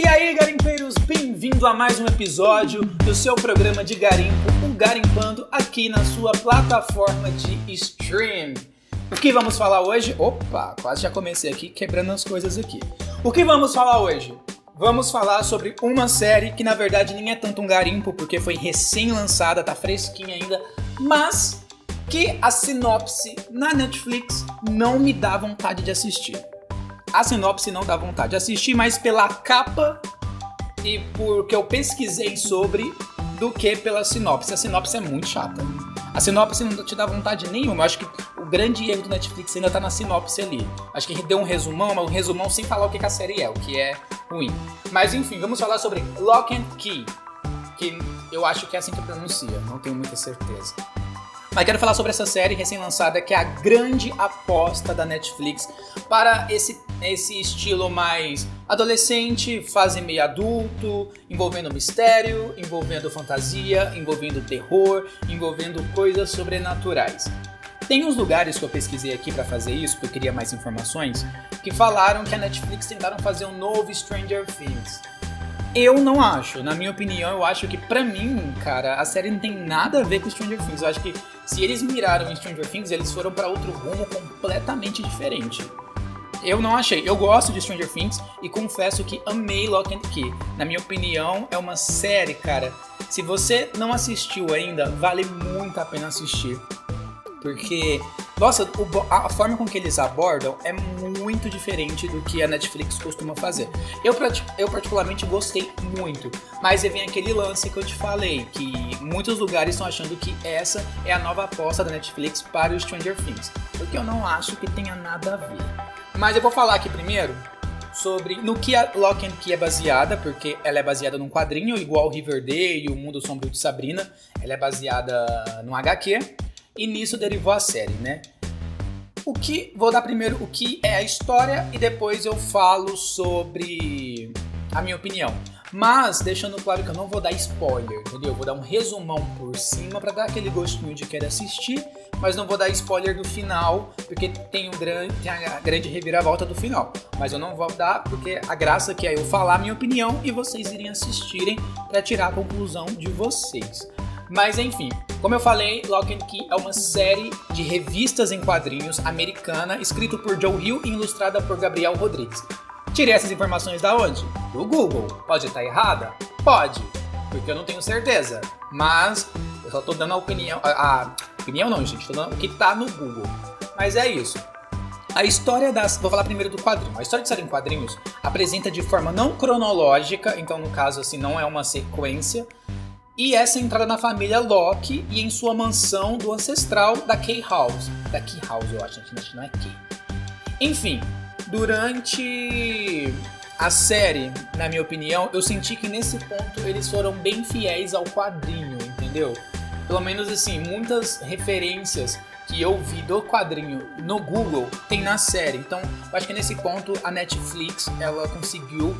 E aí, garimpeiros, bem-vindo a mais um episódio do seu programa de garimpo, o Garimpando, aqui na sua plataforma de stream. O que vamos falar hoje? Opa, quase já comecei aqui quebrando as coisas aqui. O que vamos falar hoje? Vamos falar sobre uma série que na verdade nem é tanto um garimpo, porque foi recém-lançada, tá fresquinha ainda, mas que a sinopse na Netflix não me dá vontade de assistir. A sinopse não dá vontade de assistir, mas pela capa e porque eu pesquisei sobre do que pela sinopse. A sinopse é muito chata. A sinopse não te dá vontade nenhuma. Eu acho que o grande erro do Netflix ainda tá na sinopse ali. Acho que deu um resumão, mas um resumão sem falar o que a série é, o que é ruim. Mas enfim, vamos falar sobre Lock and Key, que eu acho que é assim que pronuncia, não tenho muita certeza. Mas quero falar sobre essa série recém-lançada que é a grande aposta da Netflix para esse, esse estilo mais adolescente, fase meio adulto, envolvendo mistério, envolvendo fantasia, envolvendo terror, envolvendo coisas sobrenaturais. Tem uns lugares que eu pesquisei aqui para fazer isso, porque eu queria mais informações, que falaram que a Netflix tentaram fazer um novo Stranger Things. Eu não acho. Na minha opinião, eu acho que pra mim, cara, a série não tem nada a ver com Stranger Things. Eu acho que se eles miraram em Stranger Things, eles foram para outro rumo completamente diferente. Eu não achei. Eu gosto de Stranger Things e confesso que amei Lock and Key. Na minha opinião, é uma série, cara. Se você não assistiu ainda, vale muito a pena assistir. Porque, nossa, o, a forma com que eles abordam é muito diferente do que a Netflix costuma fazer. Eu, eu particularmente gostei muito, mas vem aquele lance que eu te falei, que muitos lugares estão achando que essa é a nova aposta da Netflix para o Stranger Things, porque eu não acho que tenha nada a ver. Mas eu vou falar aqui primeiro sobre no que a Lock and Key é baseada, porque ela é baseada num quadrinho igual Riverdale e o Mundo Sombrio de Sabrina. Ela é baseada num HQ e nisso derivou a série, né? O que vou dar primeiro o que é a história e depois eu falo sobre a minha opinião. Mas deixando claro que eu não vou dar spoiler, entendeu? Eu vou dar um resumão por cima para dar aquele gostinho de querer assistir, mas não vou dar spoiler do final, porque tem, um grande, tem a grande reviravolta do final. Mas eu não vou dar porque a graça que é eu falar a minha opinião e vocês irem assistirem para tirar a conclusão de vocês. Mas enfim, como eu falei, Lock and Key é uma série de revistas em quadrinhos americana, escrito por Joe Hill e ilustrada por Gabriel Rodrigues. Tirei essas informações da onde? Do Google. Pode estar errada? Pode, porque eu não tenho certeza. Mas eu só tô dando a opinião. A, a opinião não, gente, tô dando o que tá no Google. Mas é isso. A história das. Vou falar primeiro do quadrinho. A história de série em quadrinhos apresenta de forma não cronológica, então no caso assim não é uma sequência, e é centrada na família Locke e em sua mansão do ancestral da Key House. Da Key House, eu acho, gente, não é Key. Enfim, durante a série, na minha opinião, eu senti que nesse ponto eles foram bem fiéis ao quadrinho, entendeu? Pelo menos assim, muitas referências que eu vi do quadrinho no Google tem na série. Então, eu acho que nesse ponto a Netflix ela conseguiu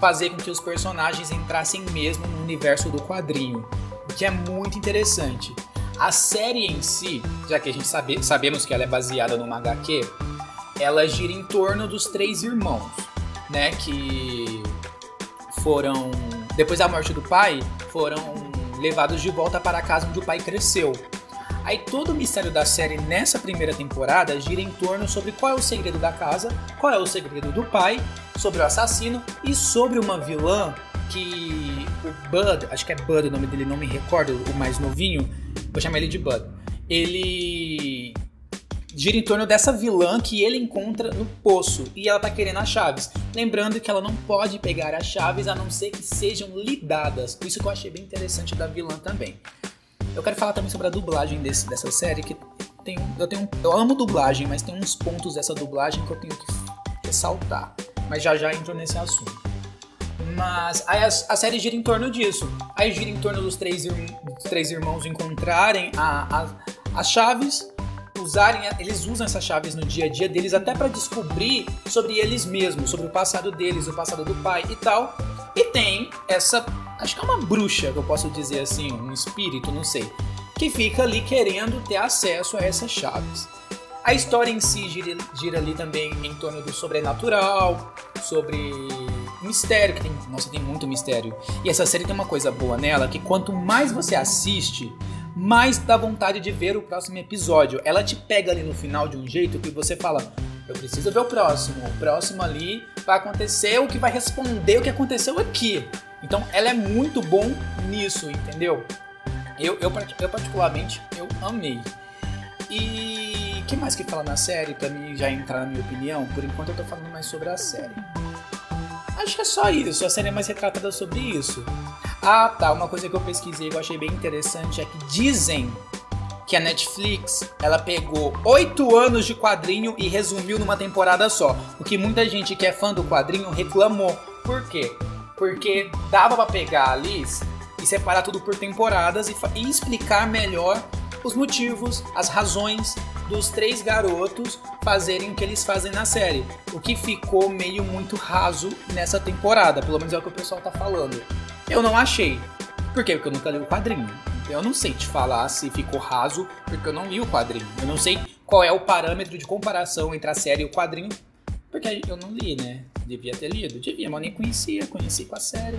fazer com que os personagens entrassem mesmo no universo do quadrinho, o que é muito interessante. A série em si, já que a gente sabe, sabemos que ela é baseada numa HQ, ela gira em torno dos três irmãos, né, que foram depois da morte do pai, foram levados de volta para a casa onde o pai cresceu. Aí todo o mistério da série nessa primeira temporada gira em torno sobre qual é o segredo da casa, qual é o segredo do pai, sobre o assassino e sobre uma vilã que o Bud, acho que é Bud o nome dele, não me recordo, o mais novinho, vou chamar ele de Bud. Ele gira em torno dessa vilã que ele encontra no poço e ela tá querendo as chaves. Lembrando que ela não pode pegar as chaves a não ser que sejam lhe dadas. Isso que eu achei bem interessante da vilã também. Eu quero falar também sobre a dublagem desse, dessa série, que tem, eu, tenho, eu amo dublagem, mas tem uns pontos dessa dublagem que eu tenho que ressaltar. Mas já já entro nesse assunto. Mas aí a, a, série gira em torno disso. Aí gira em torno dos três, dos três irmãos encontrarem a, a, as chaves, usarem, eles usam essas chaves no dia a dia deles até para descobrir sobre eles mesmos, sobre o passado deles, o passado do pai e tal. E tem essa acho que é uma bruxa, que eu posso dizer assim, um espírito, não sei, que fica ali querendo ter acesso a essas chaves. A história em si gira, gira ali também em torno do sobrenatural, sobre mistério, que tem, nossa, tem muito mistério. E essa série tem uma coisa boa nela, que quanto mais você assiste, mais dá vontade de ver o próximo episódio. Ela te pega ali no final de um jeito que você fala, eu preciso ver o próximo. O próximo ali vai acontecer o que vai responder o que aconteceu aqui. Então ela é muito bom nisso, entendeu? Eu, eu, eu particularmente, eu amei. E que mais que fala na série, pra mim já entrar na minha opinião? Por enquanto eu tô falando mais sobre a série. Acho que é só isso, a série é mais retratada sobre isso. Ah, tá, uma coisa que eu pesquisei que eu achei bem interessante é que dizem que a Netflix ela pegou oito anos de quadrinho e resumiu numa temporada só. O que muita gente que é fã do quadrinho reclamou. Por quê? Porque dava para pegar ali e separar tudo por temporadas e, e explicar melhor os motivos, as razões dos três garotos fazerem o que eles fazem na série. O que ficou meio muito raso nessa temporada, pelo menos é o que o pessoal tá falando. Eu não achei. Por quê? Porque eu nunca li o quadrinho. Eu não sei te falar se ficou raso, porque eu não li o quadrinho. Eu não sei qual é o parâmetro de comparação entre a série e o quadrinho, porque eu não li, né? Devia ter lido. Devia, mas nem conhecia. Conheci com a série.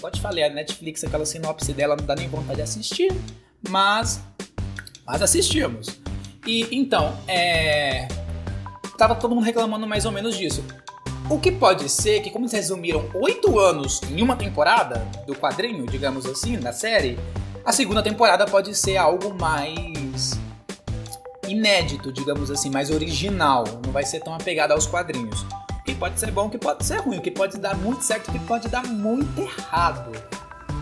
Pode falar, a Netflix, aquela sinopse dela não dá nem vontade de assistir, mas, mas assistimos. E então, é. Tava todo mundo reclamando mais ou menos disso. O que pode ser que, como eles resumiram oito anos em uma temporada do quadrinho, digamos assim, da série, a segunda temporada pode ser algo mais inédito, digamos assim, mais original. Não vai ser tão apegada aos quadrinhos. O que pode ser bom, o que pode ser ruim, o que pode dar muito certo, o que pode dar muito errado.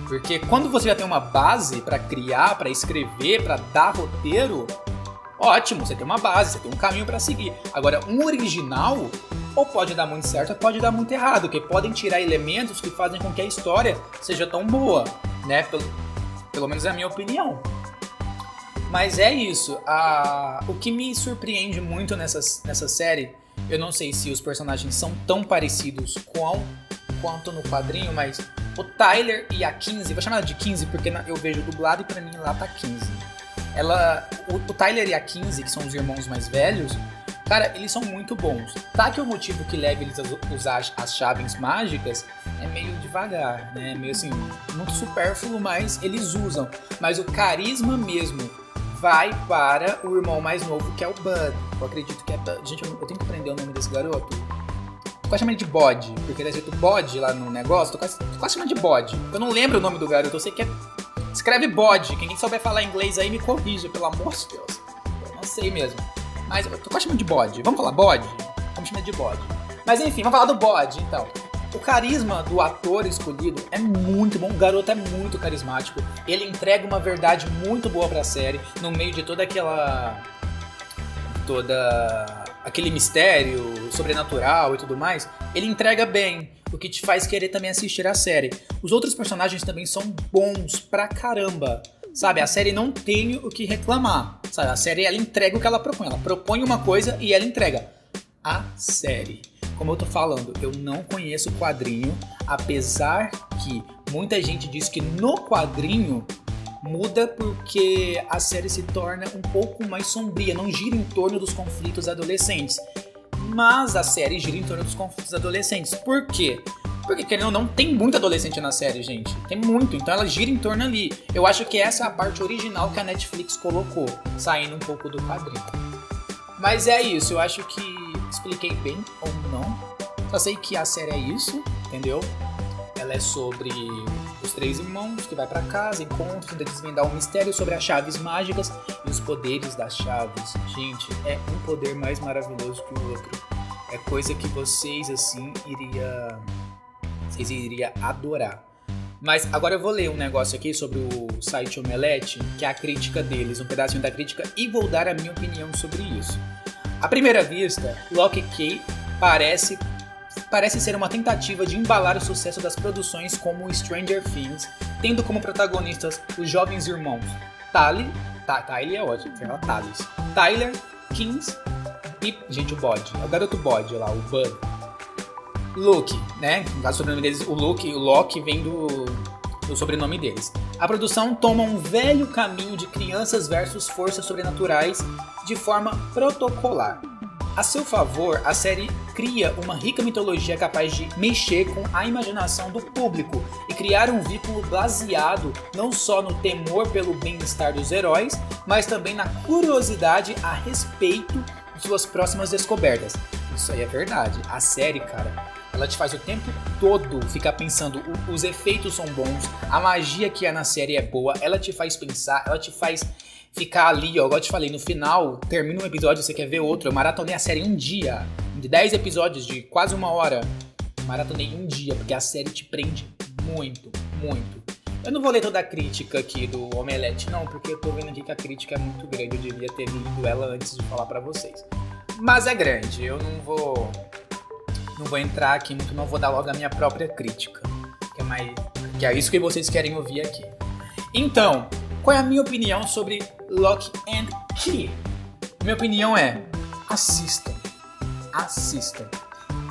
Porque quando você já tem uma base para criar, para escrever, para dar roteiro, ótimo, você tem uma base, você tem um caminho para seguir. Agora, um original ou pode dar muito certo ou pode dar muito errado, que podem tirar elementos que fazem com que a história seja tão boa, né? Pelo, pelo menos é a minha opinião. Mas é isso. A, o que me surpreende muito nessa, nessa série, eu não sei se os personagens são tão parecidos com, quanto no quadrinho, mas o Tyler e a 15, vou chamar ela de 15 porque eu vejo dublado e pra mim lá tá 15. Ela, o, o Tyler e a 15, que são os irmãos mais velhos, Cara, eles são muito bons. Tá que o motivo que leva eles a usar as chaves mágicas é meio devagar, né? Meio assim, muito supérfluo, mas eles usam. Mas o carisma mesmo vai para o irmão mais novo, que é o Bud. Eu acredito que é Bud. Gente, eu tenho que aprender o nome desse garoto. Tô quase chamando de Bode, porque tá escrito Bode lá no negócio. Tô quase, tô quase de Bode. Eu não lembro o nome do garoto, eu sei que é. Escreve Bode. Quem souber falar inglês aí me corrija, pelo amor de Deus. Eu não sei mesmo. Mas eu tô chamando de bode. Vamos falar bode? Vamos chamar de bode. Mas enfim, vamos falar do bode então. O carisma do ator escolhido é muito bom. O garoto é muito carismático. Ele entrega uma verdade muito boa pra série no meio de toda aquela. toda. aquele mistério sobrenatural e tudo mais. Ele entrega bem, o que te faz querer também assistir a série. Os outros personagens também são bons pra caramba. Sabe, a série não tem o que reclamar. Sabe, a série ela entrega o que ela propõe. Ela propõe uma coisa e ela entrega. A série. Como eu tô falando, eu não conheço o quadrinho, apesar que muita gente diz que no quadrinho muda porque a série se torna um pouco mais sombria, não gira em torno dos conflitos adolescentes. Mas a série gira em torno dos conflitos adolescentes. Por quê? Porque, querendo ou não, tem muito adolescente na série, gente. Tem muito, então ela gira em torno ali. Eu acho que essa é a parte original que a Netflix colocou, saindo um pouco do quadrinho. Mas é isso, eu acho que expliquei bem ou não. Só sei que a série é isso, entendeu? Ela é sobre os três irmãos que vai para casa, encontram, tenta desvendar um mistério sobre as chaves mágicas e os poderes das chaves. Gente, é um poder mais maravilhoso que o outro. É coisa que vocês assim iria vocês iriam adorar. Mas agora eu vou ler um negócio aqui sobre o site Omelete, que é a crítica deles, um pedacinho da crítica, e vou dar a minha opinião sobre isso. À primeira vista, Lock Key parece, parece ser uma tentativa de embalar o sucesso das produções como Stranger Things, tendo como protagonistas os jovens irmãos Tali, tá, Tyler é ótimo, fala Tyler, Kings e, gente, o Bode, é o garoto Bode lá, o Bud. Luke, né? No caso, o sobrenome deles, o Luke, o Loki vem do, o sobrenome deles. A produção toma um velho caminho de crianças versus forças sobrenaturais de forma protocolar. A seu favor, a série cria uma rica mitologia capaz de mexer com a imaginação do público e criar um vínculo baseado não só no temor pelo bem-estar dos heróis, mas também na curiosidade a respeito de suas próximas descobertas. Isso aí é verdade. A série, cara, ela te faz o tempo todo ficar pensando, os efeitos são bons, a magia que é na série é boa, ela te faz pensar, ela te faz ficar ali, ó, igual eu te falei, no final, termina um episódio, você quer ver outro. Eu maratonei a série um dia, de 10 episódios, de quase uma hora. Maratonei um dia, porque a série te prende muito, muito. Eu não vou ler toda a crítica aqui do Omelete, não, porque eu tô vendo aqui que a crítica é muito grande. Eu devia ter lido ela antes de falar para vocês. Mas é grande, eu não vou. Não vou entrar aqui muito, não vou dar logo a minha própria crítica. Que é, mais, que é isso que vocês querem ouvir aqui. Então, qual é a minha opinião sobre Lock and Key? Minha opinião é: assistam. Assistam.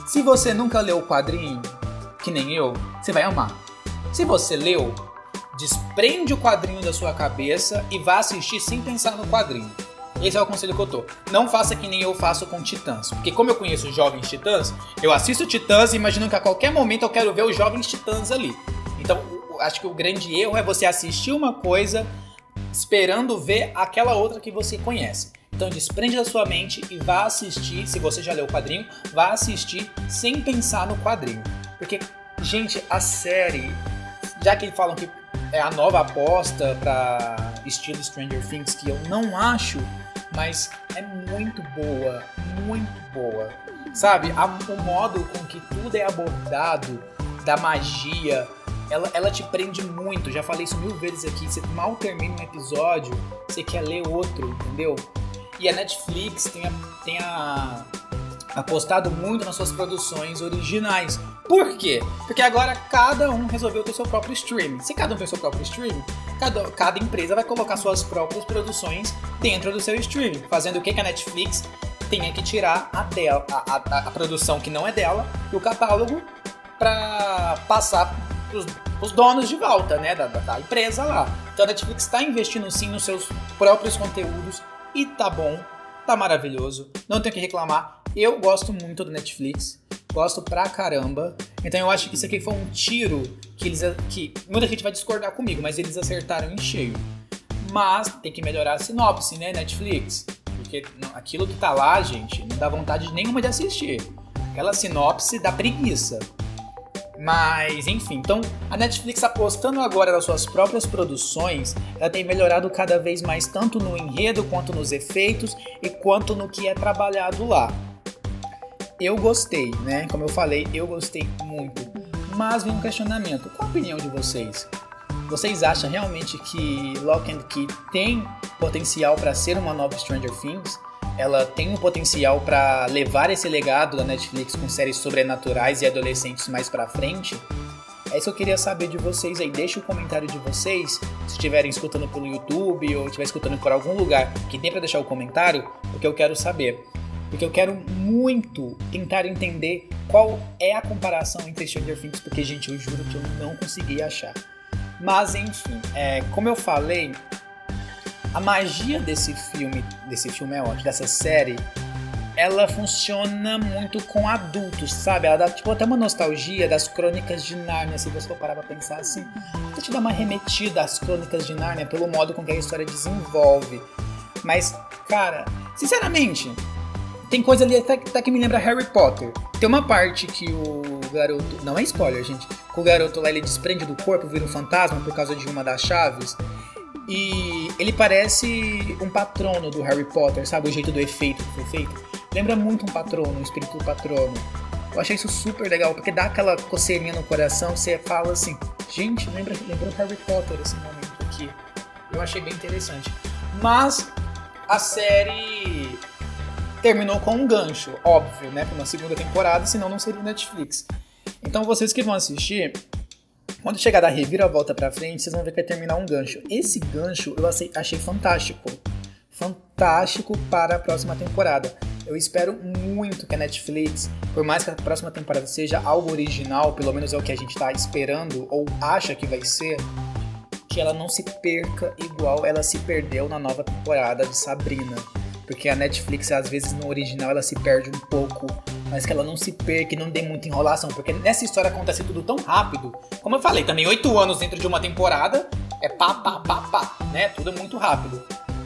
Se você nunca leu o quadrinho, que nem eu, você vai amar. Se você leu, desprende o quadrinho da sua cabeça e vá assistir sem pensar no quadrinho. Esse é o conselho que eu tô. Não faça que nem eu faço com Titãs. Porque como eu conheço jovens Titãs, eu assisto Titãs e imagino que a qualquer momento eu quero ver os jovens Titãs ali. Então, acho que o grande erro é você assistir uma coisa esperando ver aquela outra que você conhece. Então desprende da sua mente e vá assistir, se você já leu o quadrinho, vá assistir sem pensar no quadrinho. Porque, gente, a série, já que falam que é a nova aposta para estilo Stranger Things, que eu não acho, mas é muito boa, muito boa. Sabe, o modo com que tudo é abordado, da magia, ela, ela te prende muito. Já falei isso mil vezes aqui. Você mal termina um episódio, você quer ler outro, entendeu? E a Netflix tem, a, tem a, apostado muito nas suas produções originais. Por quê? Porque agora cada um resolveu ter seu próprio streaming. Se cada um tem seu próprio streaming, cada, cada empresa vai colocar suas próprias produções dentro do seu streaming, fazendo o que, a Netflix tenha que tirar a, dela, a, a, a produção que não é dela do catálogo para passar os, os donos de volta, né, da, da, empresa lá. Então a Netflix está investindo sim nos seus próprios conteúdos e tá bom, tá maravilhoso, não tenho que reclamar. Eu gosto muito do Netflix, gosto pra caramba. Então eu acho que isso aqui foi um tiro que eles que muita gente vai discordar comigo, mas eles acertaram em cheio. Mas tem que melhorar a sinopse, né, Netflix? Porque aquilo que tá lá, gente, não dá vontade nenhuma de assistir. Aquela sinopse dá preguiça. Mas, enfim, então a Netflix apostando agora nas suas próprias produções, ela tem melhorado cada vez mais tanto no enredo, quanto nos efeitos e quanto no que é trabalhado lá. Eu gostei, né? Como eu falei, eu gostei muito. Mas vem um questionamento: qual a opinião de vocês? Vocês acham realmente que Lock and Key tem potencial para ser uma nova Stranger Things? ela tem um potencial para levar esse legado da Netflix com séries sobrenaturais e adolescentes mais para frente? É isso que eu queria saber de vocês aí. Deixa o comentário de vocês, se estiverem escutando pelo YouTube ou estiver escutando por algum lugar que tem para deixar o comentário, porque eu quero saber. Porque eu quero muito tentar entender qual é a comparação entre Stranger Things, porque, gente, eu juro que eu não consegui achar. Mas, enfim, é, como eu falei, a magia desse filme, desse filme é ótimo, dessa série, ela funciona muito com adultos, sabe? Ela dá tipo até uma nostalgia das crônicas de Nárnia, se você for parar pra pensar assim. Até te dá uma remetida às crônicas de Nárnia pelo modo com que a história desenvolve. Mas, cara, sinceramente, tem coisa ali até, até que me lembra Harry Potter. Tem uma parte que o garoto. Não é spoiler, gente. Que o garoto lá ele desprende do corpo, vira um fantasma por causa de uma das chaves. E ele parece um patrono do Harry Potter, sabe? O jeito do efeito que foi feito. Lembra muito um patrono, um espírito do patrono. Eu achei isso super legal, porque dá aquela coceirinha no coração, você fala assim, gente, lembra, lembrou Harry Potter esse momento aqui. Eu achei bem interessante. Mas a série terminou com um gancho, óbvio, né? Para uma segunda temporada, senão não seria Netflix. Então vocês que vão assistir, quando chegar da reviravolta pra frente, vocês vão ver que vai terminar um gancho. Esse gancho eu achei fantástico. Fantástico para a próxima temporada. Eu espero muito que a Netflix, por mais que a próxima temporada seja algo original, pelo menos é o que a gente tá esperando ou acha que vai ser, que ela não se perca igual ela se perdeu na nova temporada de Sabrina. Porque a Netflix, às vezes, no original, ela se perde um pouco, mas que ela não se perca não dê muita enrolação. Porque nessa história acontece tudo tão rápido. Como eu falei, também oito anos dentro de uma temporada é pá, pá, pá, pá, né? Tudo é muito rápido.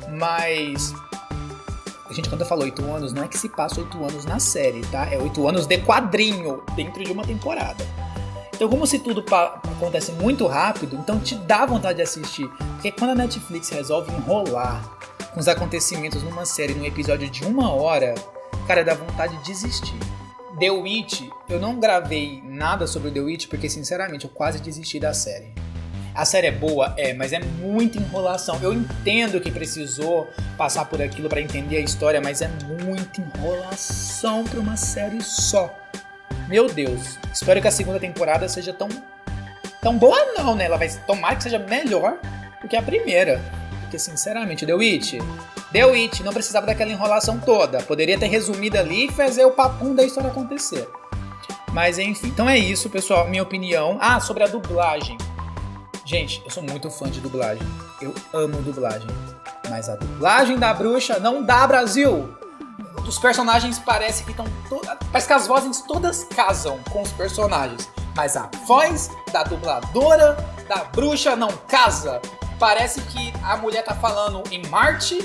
Mas a gente, quando eu falo oito anos, não é que se passa oito anos na série, tá? É oito anos de quadrinho dentro de uma temporada. Então, como se tudo acontece muito rápido, então te dá vontade de assistir. Porque quando a Netflix resolve enrolar com os acontecimentos numa série, num episódio de uma hora, cara, dá vontade de desistir. The Witch, eu não gravei nada sobre The Witch porque, sinceramente, eu quase desisti da série. A série é boa, é, mas é muita enrolação. Eu entendo que precisou passar por aquilo para entender a história, mas é muita enrolação para uma série só. Meu Deus, espero que a segunda temporada seja tão tão boa não, né? Ela vai tomar que seja melhor do que a primeira. Porque sinceramente, The Witch, The Witch não precisava daquela enrolação toda. Poderia ter resumido ali e fazer o papum da história acontecer. Mas enfim, então é isso, pessoal, minha opinião. Ah, sobre a dublagem. Gente, eu sou muito fã de dublagem. Eu amo dublagem. Mas a dublagem da bruxa não dá, Brasil! Os personagens parece que estão. Parece que as vozes todas casam com os personagens. Mas a voz da dubladora da bruxa não casa. Parece que a mulher tá falando em Marte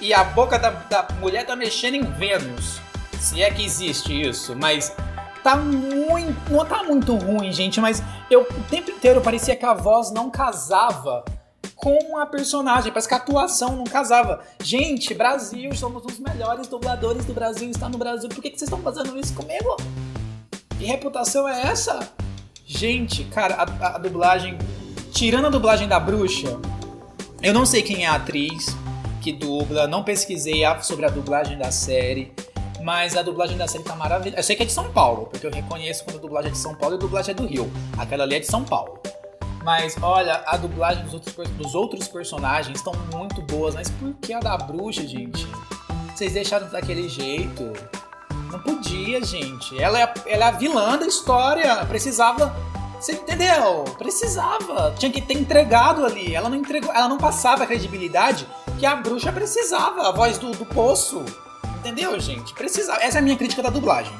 e a boca da, da mulher tá mexendo em Vênus. Se é que existe isso, mas tá muito. Não tá muito ruim, gente, mas eu o tempo inteiro parecia que a voz não casava com a personagem. Parece que a atuação não casava. Gente, Brasil, somos os melhores dubladores do Brasil, está no Brasil. Por que, que vocês estão fazendo isso comigo? Que reputação é essa? Gente, cara, a, a dublagem. Tirando a dublagem da bruxa, eu não sei quem é a atriz que dubla, não pesquisei sobre a dublagem da série. Mas a dublagem da série tá maravilhosa. Eu sei que é de São Paulo, porque eu reconheço quando a dublagem é de São Paulo e a dublagem é do Rio. Aquela ali é de São Paulo. Mas olha, a dublagem dos outros, dos outros personagens estão muito boas. Mas por que a da bruxa, gente? Vocês deixaram daquele jeito? Não podia, gente. Ela é, ela é a vilã da história. Precisava. Você entendeu? Precisava. Tinha que ter entregado ali. Ela não entregou. Ela não passava a credibilidade que a bruxa precisava. A voz do, do poço. Entendeu, gente? Precisava. Essa é a minha crítica da dublagem.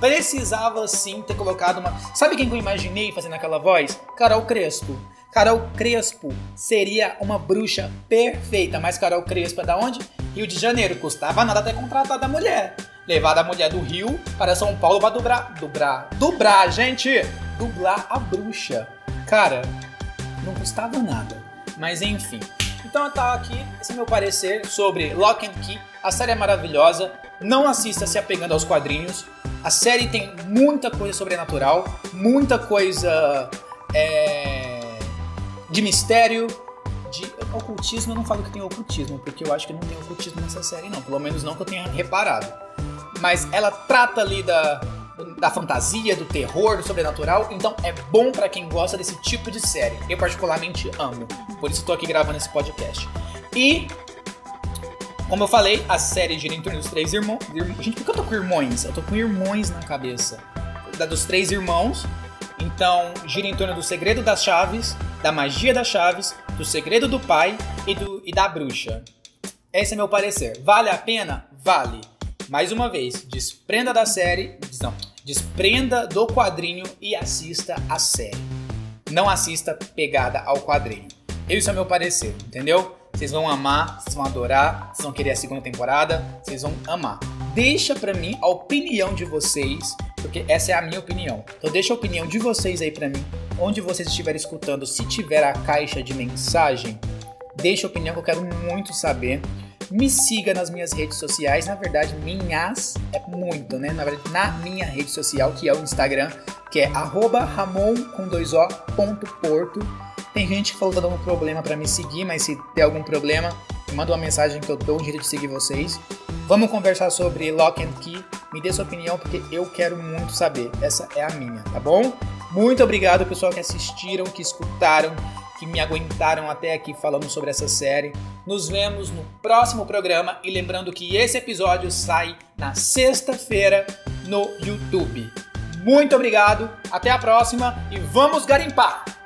Precisava sim ter colocado uma. Sabe quem que eu imaginei fazendo aquela voz? Carol Crespo. Carol Crespo seria uma bruxa perfeita, mas Carol Crespo é da onde? Rio de Janeiro. Custava nada ter contratado a mulher. Levar a mulher do Rio para São Paulo para dublar. Dublar. Dublar, gente! Dublar a bruxa. Cara, não custava nada. Mas enfim. Então tá aqui, esse é meu parecer sobre Lock and Key. A série é maravilhosa, não assista se apegando aos quadrinhos. A série tem muita coisa sobrenatural, muita coisa é, de mistério, de ocultismo. Eu não falo que tem ocultismo, porque eu acho que não tem ocultismo nessa série, não. Pelo menos não que eu tenha reparado. Mas ela trata ali da, da fantasia, do terror, do sobrenatural. Então é bom para quem gosta desse tipo de série. Eu particularmente amo. Por isso estou aqui gravando esse podcast. E como eu falei, a série gira em torno dos três irmãos. Gente, por que eu tô com irmãos? Eu tô com irmãos na cabeça. Da dos três irmãos. Então, gira em torno do segredo das chaves, da magia das chaves, do segredo do pai e, do, e da bruxa. Esse é meu parecer. Vale a pena? Vale. Mais uma vez, desprenda da série, não, desprenda do quadrinho e assista a série. Não assista pegada ao quadrinho. Esse é meu parecer, entendeu? Vocês vão amar, vocês vão adorar, vocês vão querer a segunda temporada, vocês vão amar. Deixa pra mim a opinião de vocês, porque essa é a minha opinião. Então deixa a opinião de vocês aí pra mim, onde vocês estiverem escutando, se tiver a caixa de mensagem, deixa a opinião que eu quero muito saber. Me siga nas minhas redes sociais, na verdade, minhas é muito, né? Na verdade, na minha rede social, que é o Instagram, que é arroba ramon com dois o, ponto porto. Tem gente que falou que tá dando problema para me seguir, mas se der algum problema, manda uma mensagem que eu dou um jeito de seguir vocês. Vamos conversar sobre Lock and Key. Me dê sua opinião porque eu quero muito saber. Essa é a minha, tá bom? Muito obrigado, pessoal, que assistiram, que escutaram. Que me aguentaram até aqui falando sobre essa série. Nos vemos no próximo programa e lembrando que esse episódio sai na sexta-feira no YouTube. Muito obrigado, até a próxima e vamos garimpar!